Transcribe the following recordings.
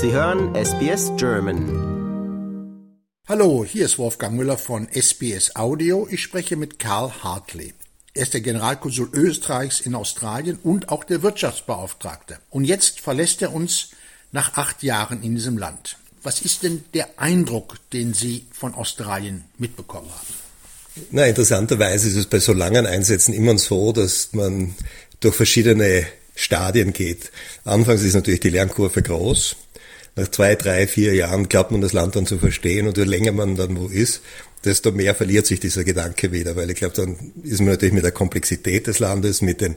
Sie hören SBS German. Hallo, hier ist Wolfgang Müller von SBS Audio. Ich spreche mit Karl Hartley. Er ist der Generalkonsul Österreichs in Australien und auch der Wirtschaftsbeauftragte. Und jetzt verlässt er uns nach acht Jahren in diesem Land. Was ist denn der Eindruck, den Sie von Australien mitbekommen haben? Na, interessanterweise ist es bei so langen Einsätzen immer so, dass man durch verschiedene Stadien geht. Anfangs ist natürlich die Lernkurve groß. Nach zwei, drei, vier Jahren glaubt man das Land dann zu verstehen und je länger man dann wo ist, desto mehr verliert sich dieser Gedanke wieder, weil ich glaube, dann ist man natürlich mit der Komplexität des Landes, mit den,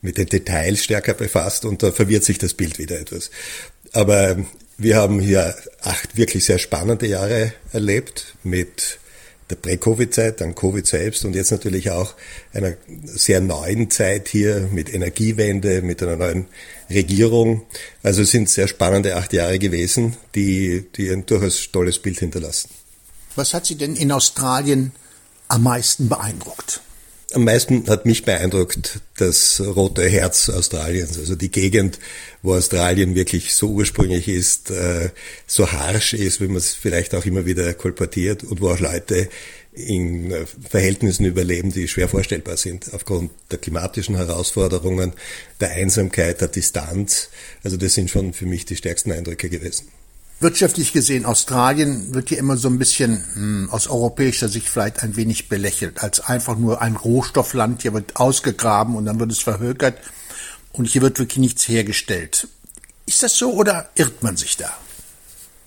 mit den Details stärker befasst und da verwirrt sich das Bild wieder etwas. Aber wir haben hier acht wirklich sehr spannende Jahre erlebt mit der Prä-Covid-Zeit, dann Covid selbst und jetzt natürlich auch einer sehr neuen Zeit hier mit Energiewende, mit einer neuen Regierung. Also es sind sehr spannende acht Jahre gewesen, die, die ein durchaus tolles Bild hinterlassen. Was hat Sie denn in Australien am meisten beeindruckt? Am meisten hat mich beeindruckt das rote Herz Australiens, also die Gegend, wo Australien wirklich so ursprünglich ist, äh, so harsch ist, wie man es vielleicht auch immer wieder kolportiert und wo auch Leute in äh, Verhältnissen überleben, die schwer vorstellbar sind, aufgrund der klimatischen Herausforderungen, der Einsamkeit, der Distanz. Also das sind schon für mich die stärksten Eindrücke gewesen. Wirtschaftlich gesehen, Australien wird hier immer so ein bisschen hm, aus europäischer Sicht vielleicht ein wenig belächelt, als einfach nur ein Rohstoffland. Hier wird ausgegraben und dann wird es verhökert und hier wird wirklich nichts hergestellt. Ist das so oder irrt man sich da?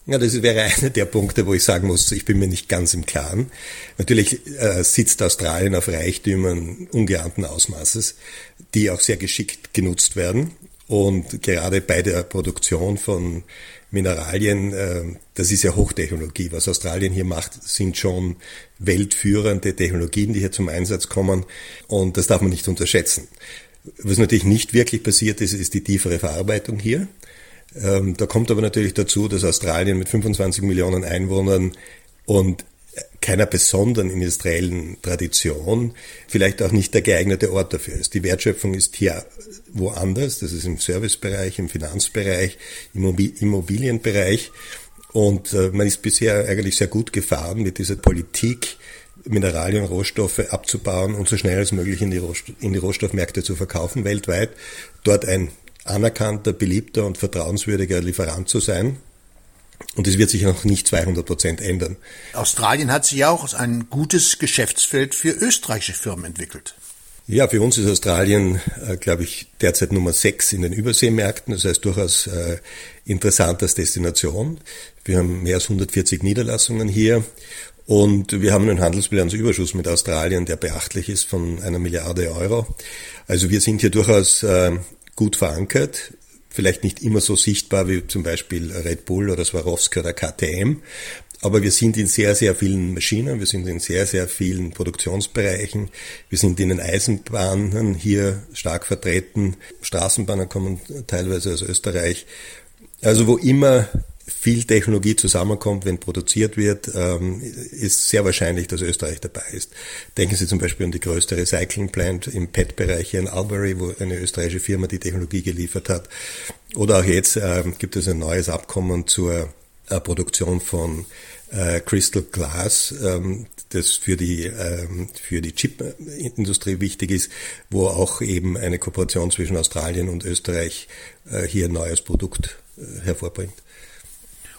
Ja, das wäre einer der Punkte, wo ich sagen muss, ich bin mir nicht ganz im Klaren. Natürlich äh, sitzt Australien auf Reichtümern ungeahnten Ausmaßes, die auch sehr geschickt genutzt werden. Und gerade bei der Produktion von Mineralien, äh, das ist ja Hochtechnologie. Was Australien hier macht, sind schon weltführende Technologien, die hier zum Einsatz kommen. Und das darf man nicht unterschätzen. Was natürlich nicht wirklich passiert ist, ist die tiefere Verarbeitung hier. Ähm, da kommt aber natürlich dazu, dass Australien mit 25 Millionen Einwohnern und keiner besonderen industriellen Tradition vielleicht auch nicht der geeignete Ort dafür ist. Die Wertschöpfung ist hier woanders, das ist im Servicebereich, im Finanzbereich, im Immobilienbereich und äh, man ist bisher eigentlich sehr gut gefahren mit dieser Politik, Mineralien, Rohstoffe abzubauen und so schnell als möglich in die, in die Rohstoffmärkte zu verkaufen weltweit, dort ein anerkannter, beliebter und vertrauenswürdiger Lieferant zu sein. Und es wird sich noch nicht 200 Prozent ändern. Australien hat sich ja auch als ein gutes Geschäftsfeld für österreichische Firmen entwickelt. Ja, für uns ist Australien, äh, glaube ich, derzeit Nummer sechs in den Überseemärkten. Das heißt durchaus äh, interessant als Destination. Wir haben mehr als 140 Niederlassungen hier und wir haben einen Handelsbilanzüberschuss mit Australien, der beachtlich ist von einer Milliarde Euro. Also wir sind hier durchaus äh, gut verankert vielleicht nicht immer so sichtbar wie zum Beispiel Red Bull oder Swarovski oder KTM, aber wir sind in sehr, sehr vielen Maschinen, wir sind in sehr, sehr vielen Produktionsbereichen, wir sind in den Eisenbahnen hier stark vertreten, Straßenbahnen kommen teilweise aus Österreich. Also wo immer viel Technologie zusammenkommt, wenn produziert wird, ähm, ist sehr wahrscheinlich, dass Österreich dabei ist. Denken Sie zum Beispiel an die größte Recycling Plant im PET-Bereich in Albury, wo eine österreichische Firma die Technologie geliefert hat. Oder auch jetzt ähm, gibt es ein neues Abkommen zur äh, Produktion von äh, Crystal Glass, ähm, das für die, für die Chip-Industrie wichtig ist, wo auch eben eine Kooperation zwischen Australien und Österreich äh, hier ein neues Produkt hervorbringt.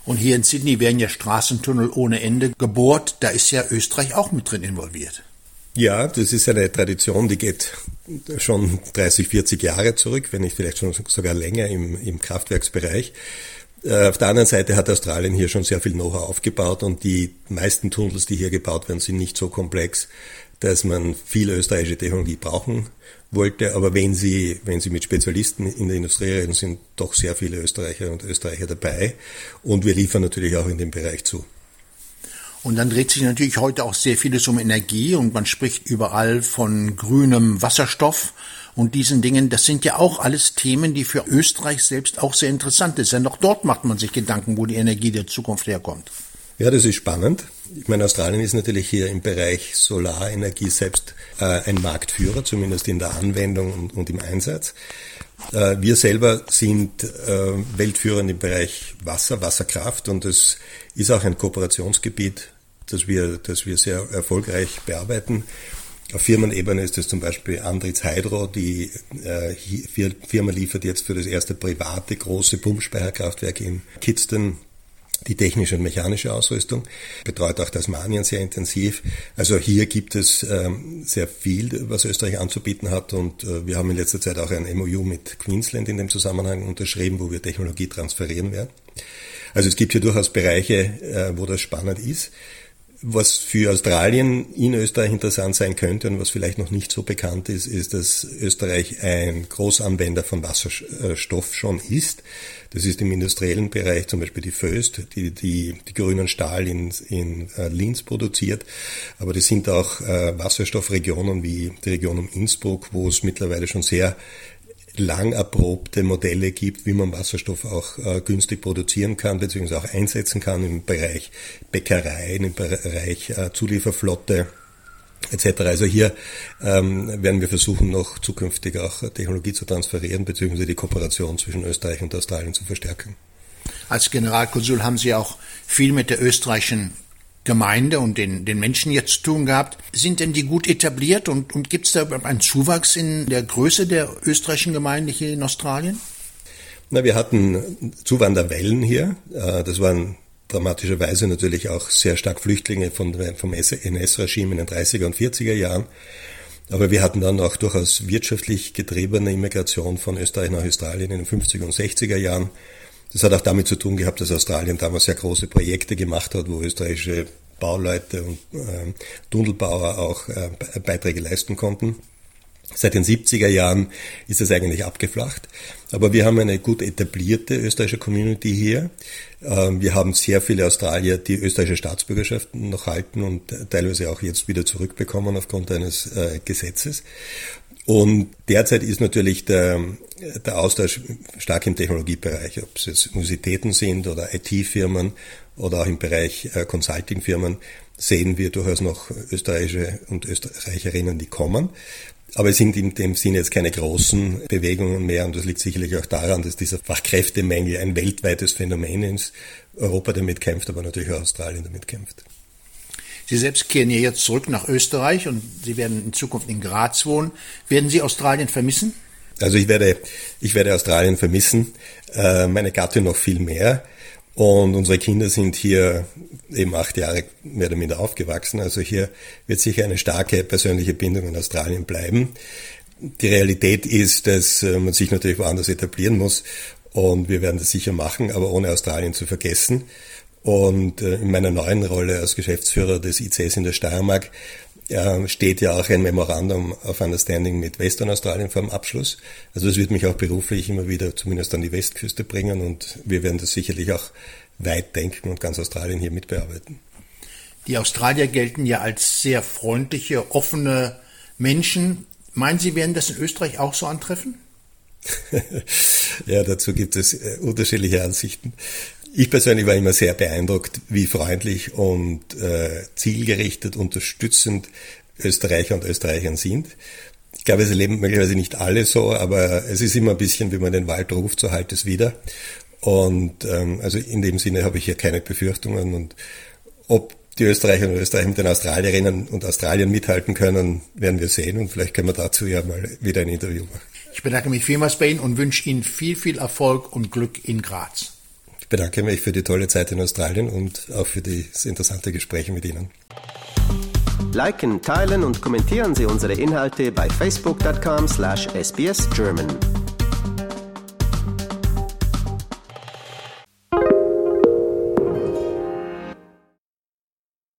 Und hier in Sydney werden ja Straßentunnel ohne Ende gebohrt. Da ist ja Österreich auch mit drin involviert. Ja, das ist eine Tradition, die geht schon 30, 40 Jahre zurück, wenn nicht vielleicht schon sogar länger im, im Kraftwerksbereich. Äh, auf der anderen Seite hat Australien hier schon sehr viel Know-how aufgebaut und die meisten Tunnels, die hier gebaut werden, sind nicht so komplex, dass man viel österreichische Technologie brauchen wollte. Aber wenn Sie, wenn Sie mit Spezialisten in der Industrie reden, sind doch sehr viele Österreicher und Österreicher dabei. Und wir liefern natürlich auch in dem Bereich zu. Und dann dreht sich natürlich heute auch sehr vieles um Energie und man spricht überall von grünem Wasserstoff und diesen Dingen. Das sind ja auch alles Themen, die für Österreich selbst auch sehr interessant sind. Denn auch dort macht man sich Gedanken, wo die Energie der Zukunft herkommt. Ja, das ist spannend. Ich meine, Australien ist natürlich hier im Bereich Solarenergie selbst äh, ein Marktführer, zumindest in der Anwendung und, und im Einsatz. Äh, wir selber sind äh, weltführend im Bereich Wasser, Wasserkraft und es ist auch ein Kooperationsgebiet, das wir, das wir sehr erfolgreich bearbeiten. Auf Firmenebene ist es zum Beispiel Andritz Hydro, die äh, Firma liefert jetzt für das erste private große Pumpspeicherkraftwerk in Kitzden die technische und mechanische Ausrüstung, betreut auch Tasmanien sehr intensiv. Also hier gibt es ähm, sehr viel, was Österreich anzubieten hat und äh, wir haben in letzter Zeit auch ein MOU mit Queensland in dem Zusammenhang unterschrieben, wo wir Technologie transferieren werden. Also es gibt hier durchaus Bereiche, äh, wo das spannend ist. Was für Australien in Österreich interessant sein könnte und was vielleicht noch nicht so bekannt ist, ist, dass Österreich ein Großanwender von Wasserstoff schon ist. Das ist im industriellen Bereich zum Beispiel die Föst, die die, die grünen Stahl in, in äh, Linz produziert. Aber das sind auch äh, Wasserstoffregionen wie die Region um Innsbruck, wo es mittlerweile schon sehr lang erprobte Modelle gibt, wie man Wasserstoff auch äh, günstig produzieren kann, beziehungsweise auch einsetzen kann im Bereich Bäckerei, im Bereich äh, Zulieferflotte etc. Also hier ähm, werden wir versuchen, noch zukünftig auch Technologie zu transferieren, beziehungsweise die Kooperation zwischen Österreich und Australien zu verstärken. Als Generalkonsul haben Sie auch viel mit der österreichischen Gemeinde und den, den Menschen jetzt zu tun gehabt. Sind denn die gut etabliert und, und gibt es da einen Zuwachs in der Größe der österreichischen Gemeinde hier in Australien? Na, wir hatten Zuwanderwellen hier. Äh, das waren dramatischerweise natürlich auch sehr stark Flüchtlinge von, vom NS-Regime in den 30er und 40er Jahren. Aber wir hatten dann auch durchaus wirtschaftlich getriebene Immigration von Österreich nach Australien in den 50er und 60er Jahren. Das hat auch damit zu tun gehabt, dass Australien damals sehr große Projekte gemacht hat, wo österreichische Bauleute und äh, Tunnelbauer auch äh, Beiträge leisten konnten. Seit den 70er Jahren ist es eigentlich abgeflacht. Aber wir haben eine gut etablierte österreichische Community hier. Ähm, wir haben sehr viele Australier, die österreichische Staatsbürgerschaft noch halten und teilweise auch jetzt wieder zurückbekommen aufgrund eines äh, Gesetzes. Und derzeit ist natürlich der, der Austausch stark im Technologiebereich, ob es jetzt Universitäten sind oder IT-Firmen oder auch im Bereich äh, Consulting-Firmen, sehen wir durchaus noch österreichische und Österreicherinnen, die kommen. Aber es sind in dem Sinne jetzt keine großen Bewegungen mehr und das liegt sicherlich auch daran, dass dieser Fachkräftemangel ein weltweites Phänomen ist. Europa damit kämpft, aber natürlich auch Australien damit kämpft. Sie selbst kehren ja jetzt zurück nach Österreich und Sie werden in Zukunft in Graz wohnen. Werden Sie Australien vermissen? Also ich werde, ich werde Australien vermissen, äh, meine Gattin noch viel mehr. Und unsere Kinder sind hier eben acht Jahre mehr oder minder aufgewachsen. Also hier wird sicher eine starke persönliche Bindung in Australien bleiben. Die Realität ist, dass äh, man sich natürlich woanders etablieren muss. Und wir werden das sicher machen, aber ohne Australien zu vergessen. Und äh, in meiner neuen Rolle als Geschäftsführer des ICS in der Steiermark steht ja auch ein Memorandum of Understanding mit Western Australien vor dem Abschluss. Also es wird mich auch beruflich immer wieder zumindest an die Westküste bringen und wir werden das sicherlich auch weit denken und ganz Australien hier mitbearbeiten. Die Australier gelten ja als sehr freundliche, offene Menschen. Meinen Sie, werden das in Österreich auch so antreffen? ja, dazu gibt es äh, unterschiedliche Ansichten. Ich persönlich war immer sehr beeindruckt, wie freundlich und äh, zielgerichtet, unterstützend Österreicher und Österreicher sind. Ich glaube, es erleben möglicherweise nicht alle so, aber es ist immer ein bisschen, wie man den Wald ruft, so halt es wieder. Und ähm, also in dem Sinne habe ich hier keine Befürchtungen. Und ob die Österreicher und Österreicher mit den Australierinnen und Australien mithalten können, werden wir sehen. Und vielleicht können wir dazu ja mal wieder ein Interview machen. Ich bedanke mich vielmals bei Ihnen und wünsche Ihnen viel, viel Erfolg und Glück in Graz. Ich bedanke mich für die tolle Zeit in Australien und auch für das interessante Gespräch mit Ihnen. Liken, teilen und kommentieren Sie unsere Inhalte bei facebook.com/sbsgerman.